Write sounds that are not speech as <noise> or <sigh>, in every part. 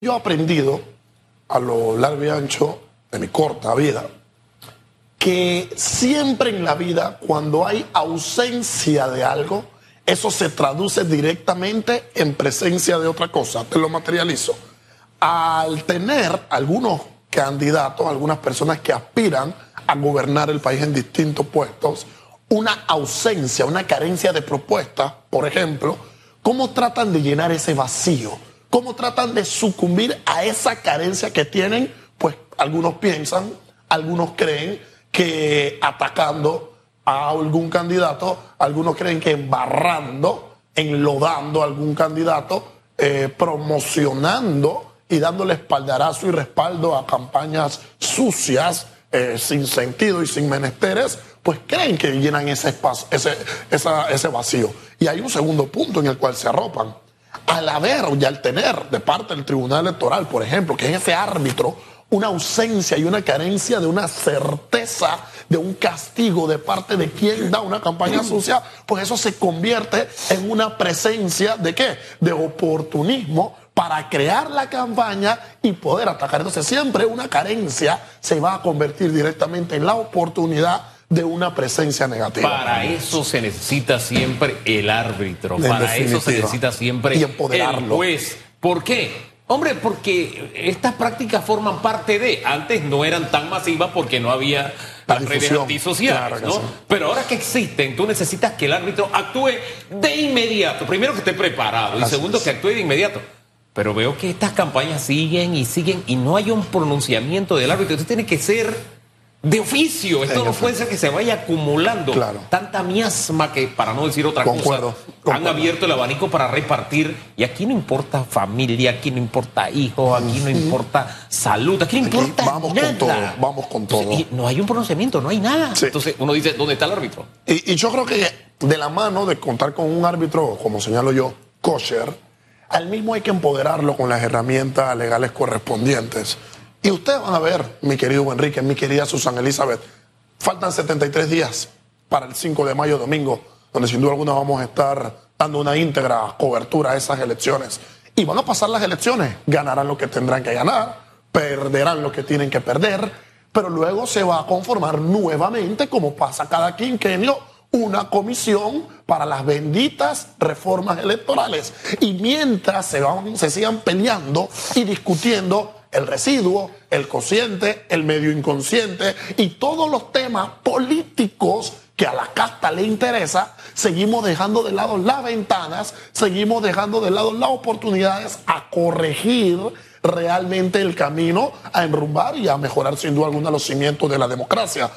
Yo he aprendido a lo largo y ancho de mi corta vida que siempre en la vida, cuando hay ausencia de algo, eso se traduce directamente en presencia de otra cosa. Te lo materializo. Al tener algunos candidatos, algunas personas que aspiran a gobernar el país en distintos puestos, una ausencia, una carencia de propuestas, por ejemplo, ¿cómo tratan de llenar ese vacío? ¿Cómo tratan de sucumbir a esa carencia que tienen? Pues algunos piensan, algunos creen que atacando a algún candidato, algunos creen que embarrando, enlodando a algún candidato, eh, promocionando y dándole espaldarazo y respaldo a campañas sucias, eh, sin sentido y sin menesteres, pues creen que llenan ese espacio, ese, ese vacío. Y hay un segundo punto en el cual se arropan. Al haber y al tener de parte del Tribunal Electoral, por ejemplo, que es ese árbitro, una ausencia y una carencia de una certeza de un castigo de parte de quien da una campaña sucia, pues eso se convierte en una presencia de qué? De oportunismo para crear la campaña y poder atacar. Entonces siempre una carencia se va a convertir directamente en la oportunidad de una presencia negativa. Para eso se necesita siempre el árbitro, para eso se necesita siempre y empoderarlo. el juez. ¿Por qué? Hombre, porque estas prácticas forman parte de, antes no eran tan masivas porque no había las redes antisociales, ¿no? Pero ahora que existen, tú necesitas que el árbitro actúe de inmediato. Primero que esté preparado y segundo que actúe de inmediato. Pero veo que estas campañas siguen y siguen y no hay un pronunciamiento del árbitro. Entonces tiene que ser de oficio. Esto no puede ser que se vaya acumulando tanta miasma que, para no decir otra cosa, han abierto el abanico para repartir. Y aquí no importa familia, aquí no importa hijos, aquí no importa salud, aquí no importa vamos nada. Con todo, vamos con todo. y no hay un pronunciamiento, no hay nada. Entonces uno dice, ¿dónde está el árbitro? Y, y yo creo que de la mano de contar con un árbitro, como señalo yo, kosher, al mismo hay que empoderarlo con las herramientas legales correspondientes. Y ustedes van a ver, mi querido Enrique, mi querida Susana Elizabeth, faltan 73 días para el 5 de mayo domingo, donde sin duda alguna vamos a estar dando una íntegra cobertura a esas elecciones. Y van a pasar las elecciones, ganarán lo que tendrán que ganar, perderán lo que tienen que perder, pero luego se va a conformar nuevamente, como pasa cada quinquenio, una comisión para las benditas reformas electorales. Y mientras se, van, se sigan peleando y discutiendo el residuo, el cociente, el medio inconsciente y todos los temas políticos que a la casta le interesa, seguimos dejando de lado las ventanas, seguimos dejando de lado las oportunidades a corregir realmente el camino, a enrumbar y a mejorar sin duda alguna los cimientos de la democracia.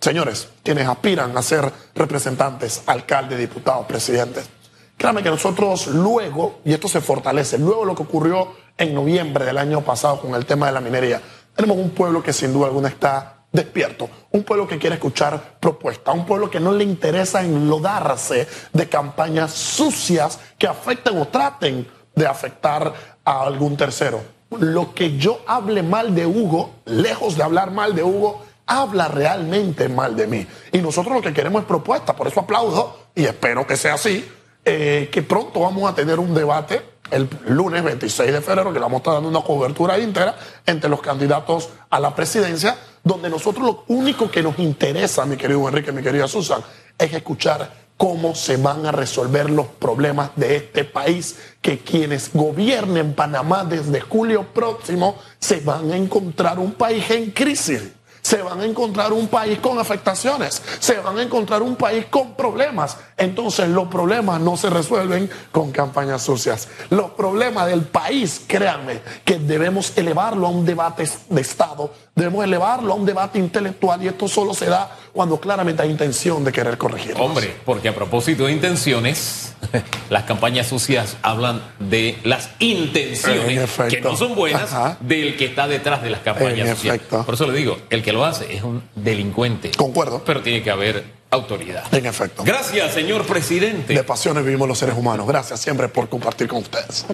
Señores, quienes aspiran a ser representantes, alcaldes, diputados, presidentes, créanme que nosotros luego, y esto se fortalece, luego lo que ocurrió en noviembre del año pasado con el tema de la minería, tenemos un pueblo que sin duda alguna está despierto, un pueblo que quiere escuchar propuestas, un pueblo que no le interesa enlodarse de campañas sucias que afecten o traten de afectar a algún tercero. Lo que yo hable mal de Hugo, lejos de hablar mal de Hugo, habla realmente mal de mí. Y nosotros lo que queremos es propuestas, por eso aplaudo y espero que sea así, eh, que pronto vamos a tener un debate el lunes 26 de febrero, que le vamos a estar dando una cobertura íntegra entre los candidatos a la presidencia, donde nosotros lo único que nos interesa, mi querido Enrique, mi querida Susan, es escuchar cómo se van a resolver los problemas de este país, que quienes gobiernen Panamá desde julio próximo se van a encontrar un país en crisis se van a encontrar un país con afectaciones, se van a encontrar un país con problemas. Entonces los problemas no se resuelven con campañas sucias. Los problemas del país, créanme, que debemos elevarlo a un debate de Estado, debemos elevarlo a un debate intelectual y esto solo se da cuando claramente hay intención de querer corregir. Hombre, porque a propósito de intenciones, <laughs> las campañas sucias hablan de las intenciones que no son buenas del que está detrás de las campañas sucias. Por eso le digo, el que lo hace es un delincuente. Concuerdo. Pero tiene que haber autoridad. En efecto. Gracias, señor presidente. De pasiones vivimos los seres humanos. Gracias siempre por compartir con ustedes.